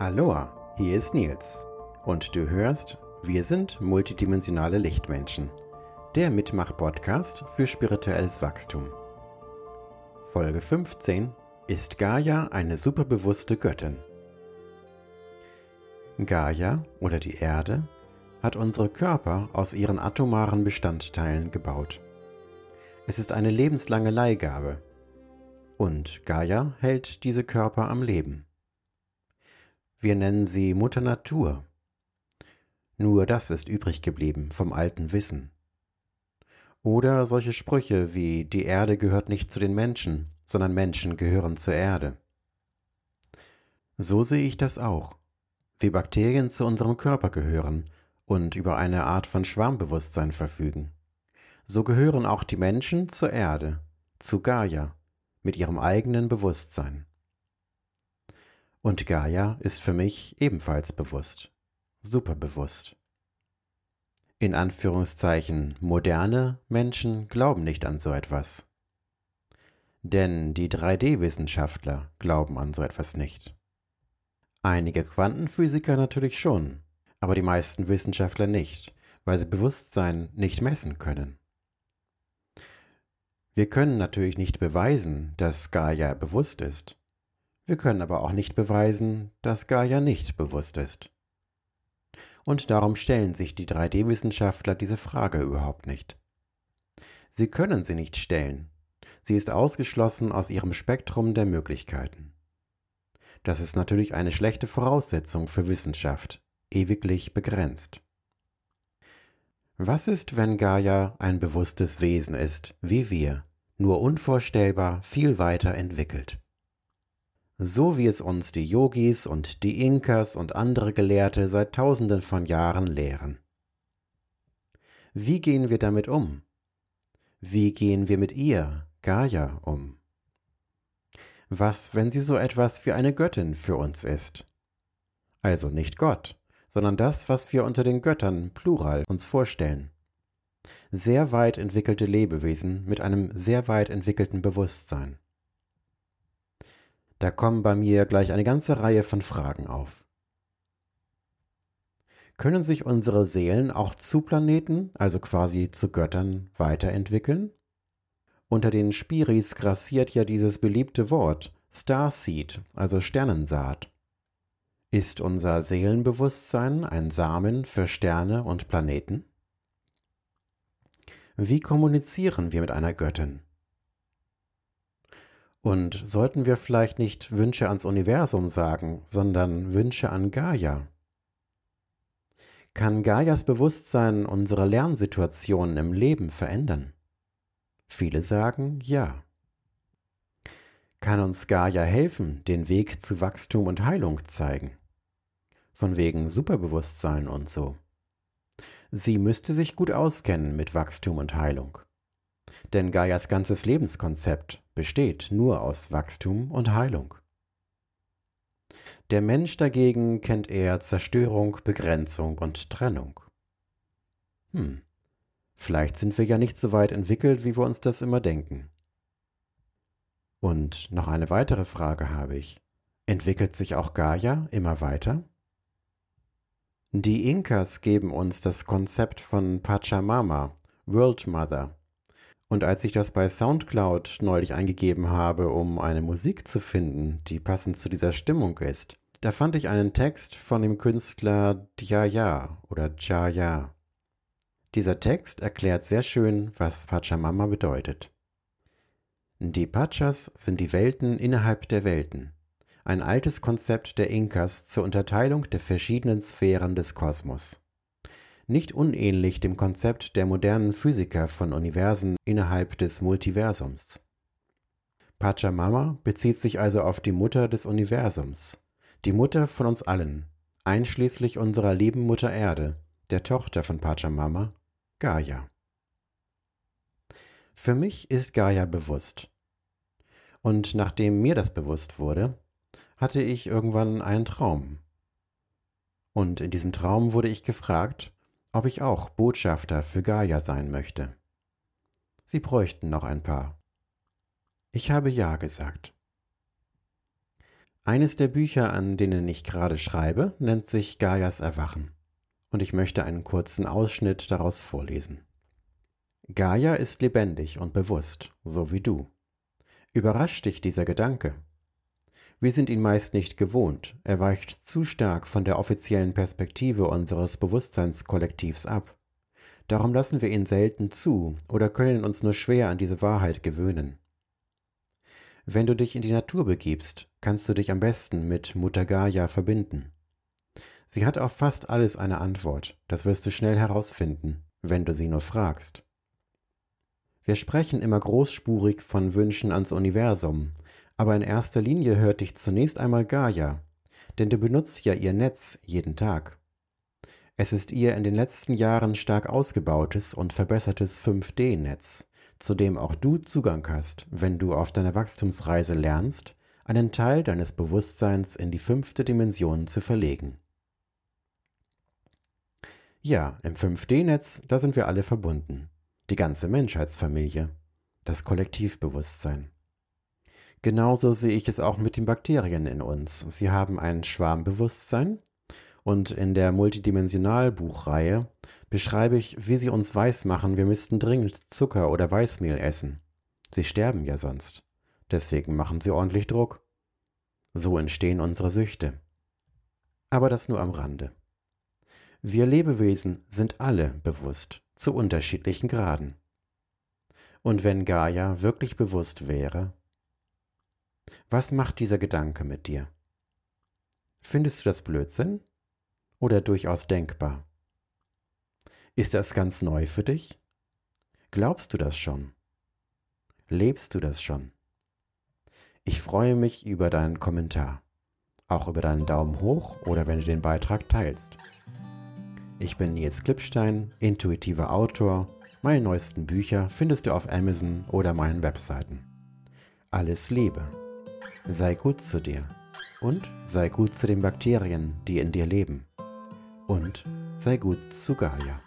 Aloha, hier ist Nils und du hörst Wir sind multidimensionale Lichtmenschen, der Mitmach-Podcast für spirituelles Wachstum. Folge 15 Ist Gaia eine superbewusste Göttin? Gaia oder die Erde hat unsere Körper aus ihren atomaren Bestandteilen gebaut. Es ist eine lebenslange Leihgabe und Gaia hält diese Körper am Leben. Wir nennen sie Mutter Natur. Nur das ist übrig geblieben vom alten Wissen. Oder solche Sprüche wie die Erde gehört nicht zu den Menschen, sondern Menschen gehören zur Erde. So sehe ich das auch, wie Bakterien zu unserem Körper gehören und über eine Art von Schwarmbewusstsein verfügen. So gehören auch die Menschen zur Erde, zu Gaia, mit ihrem eigenen Bewusstsein. Und Gaia ist für mich ebenfalls bewusst, superbewusst. In Anführungszeichen moderne Menschen glauben nicht an so etwas. Denn die 3D-Wissenschaftler glauben an so etwas nicht. Einige Quantenphysiker natürlich schon, aber die meisten Wissenschaftler nicht, weil sie Bewusstsein nicht messen können. Wir können natürlich nicht beweisen, dass Gaia bewusst ist. Wir können aber auch nicht beweisen, dass Gaia nicht bewusst ist. Und darum stellen sich die 3D-Wissenschaftler diese Frage überhaupt nicht. Sie können sie nicht stellen. Sie ist ausgeschlossen aus ihrem Spektrum der Möglichkeiten. Das ist natürlich eine schlechte Voraussetzung für Wissenschaft, ewiglich begrenzt. Was ist, wenn Gaia ein bewusstes Wesen ist, wie wir, nur unvorstellbar viel weiter entwickelt? So wie es uns die Yogis und die Inkas und andere Gelehrte seit tausenden von Jahren lehren. Wie gehen wir damit um? Wie gehen wir mit ihr, Gaia, um? Was, wenn sie so etwas wie eine Göttin für uns ist? Also nicht Gott, sondern das, was wir unter den Göttern, Plural, uns vorstellen. Sehr weit entwickelte Lebewesen mit einem sehr weit entwickelten Bewusstsein. Da kommen bei mir gleich eine ganze Reihe von Fragen auf. Können sich unsere Seelen auch zu Planeten, also quasi zu Göttern, weiterentwickeln? Unter den Spiris grassiert ja dieses beliebte Wort Starseed, also Sternensaat. Ist unser Seelenbewusstsein ein Samen für Sterne und Planeten? Wie kommunizieren wir mit einer Göttin? Und sollten wir vielleicht nicht Wünsche ans Universum sagen, sondern Wünsche an Gaia? Kann Gaias Bewusstsein unsere Lernsituationen im Leben verändern? Viele sagen ja. Kann uns Gaia helfen, den Weg zu Wachstum und Heilung zeigen? Von wegen Superbewusstsein und so. Sie müsste sich gut auskennen mit Wachstum und Heilung. Denn Gaias ganzes Lebenskonzept besteht nur aus Wachstum und Heilung. Der Mensch dagegen kennt eher Zerstörung, Begrenzung und Trennung. Hm, vielleicht sind wir ja nicht so weit entwickelt, wie wir uns das immer denken. Und noch eine weitere Frage habe ich. Entwickelt sich auch Gaia immer weiter? Die Inkas geben uns das Konzept von Pachamama, World Mother, und als ich das bei SoundCloud neulich eingegeben habe, um eine Musik zu finden, die passend zu dieser Stimmung ist, da fand ich einen Text von dem Künstler Djaya oder Jaya. Dieser Text erklärt sehr schön, was Pachamama bedeutet. Die Pachas sind die Welten innerhalb der Welten, ein altes Konzept der Inkas zur Unterteilung der verschiedenen Sphären des Kosmos nicht unähnlich dem Konzept der modernen Physiker von Universen innerhalb des Multiversums. Pachamama bezieht sich also auf die Mutter des Universums, die Mutter von uns allen, einschließlich unserer lieben Mutter Erde, der Tochter von Pachamama, Gaia. Für mich ist Gaia bewusst. Und nachdem mir das bewusst wurde, hatte ich irgendwann einen Traum. Und in diesem Traum wurde ich gefragt, ob ich auch Botschafter für Gaia sein möchte. Sie bräuchten noch ein paar. Ich habe ja gesagt. Eines der Bücher, an denen ich gerade schreibe, nennt sich Gaias Erwachen. Und ich möchte einen kurzen Ausschnitt daraus vorlesen. Gaia ist lebendig und bewusst, so wie du. Überrascht dich dieser Gedanke? Wir sind ihn meist nicht gewohnt, er weicht zu stark von der offiziellen Perspektive unseres Bewusstseinskollektivs ab. Darum lassen wir ihn selten zu oder können uns nur schwer an diese Wahrheit gewöhnen. Wenn du dich in die Natur begibst, kannst du dich am besten mit Mutter Gaia verbinden. Sie hat auf fast alles eine Antwort, das wirst du schnell herausfinden, wenn du sie nur fragst. Wir sprechen immer großspurig von Wünschen ans Universum, aber in erster Linie hört dich zunächst einmal Gaia, denn du benutzt ja ihr Netz jeden Tag. Es ist ihr in den letzten Jahren stark ausgebautes und verbessertes 5D-Netz zu dem auch du Zugang hast, wenn du auf deiner Wachstumsreise lernst, einen Teil deines Bewusstseins in die fünfte Dimension zu verlegen. Ja, im 5D-Netz, da sind wir alle verbunden. Die ganze Menschheitsfamilie. Das Kollektivbewusstsein. Genauso sehe ich es auch mit den Bakterien in uns. Sie haben ein Schwarmbewusstsein und in der Multidimensionalbuchreihe beschreibe ich, wie sie uns weismachen, wir müssten dringend Zucker oder Weißmehl essen. Sie sterben ja sonst. Deswegen machen sie ordentlich Druck. So entstehen unsere Süchte. Aber das nur am Rande. Wir Lebewesen sind alle bewusst, zu unterschiedlichen Graden. Und wenn Gaia wirklich bewusst wäre, was macht dieser Gedanke mit dir? Findest du das Blödsinn oder durchaus denkbar? Ist das ganz neu für dich? Glaubst du das schon? Lebst du das schon? Ich freue mich über deinen Kommentar, auch über deinen Daumen hoch oder wenn du den Beitrag teilst. Ich bin Nils Klippstein, intuitiver Autor. Meine neuesten Bücher findest du auf Amazon oder meinen Webseiten. Alles Liebe. Sei gut zu dir und sei gut zu den Bakterien, die in dir leben. Und sei gut zu Gaia.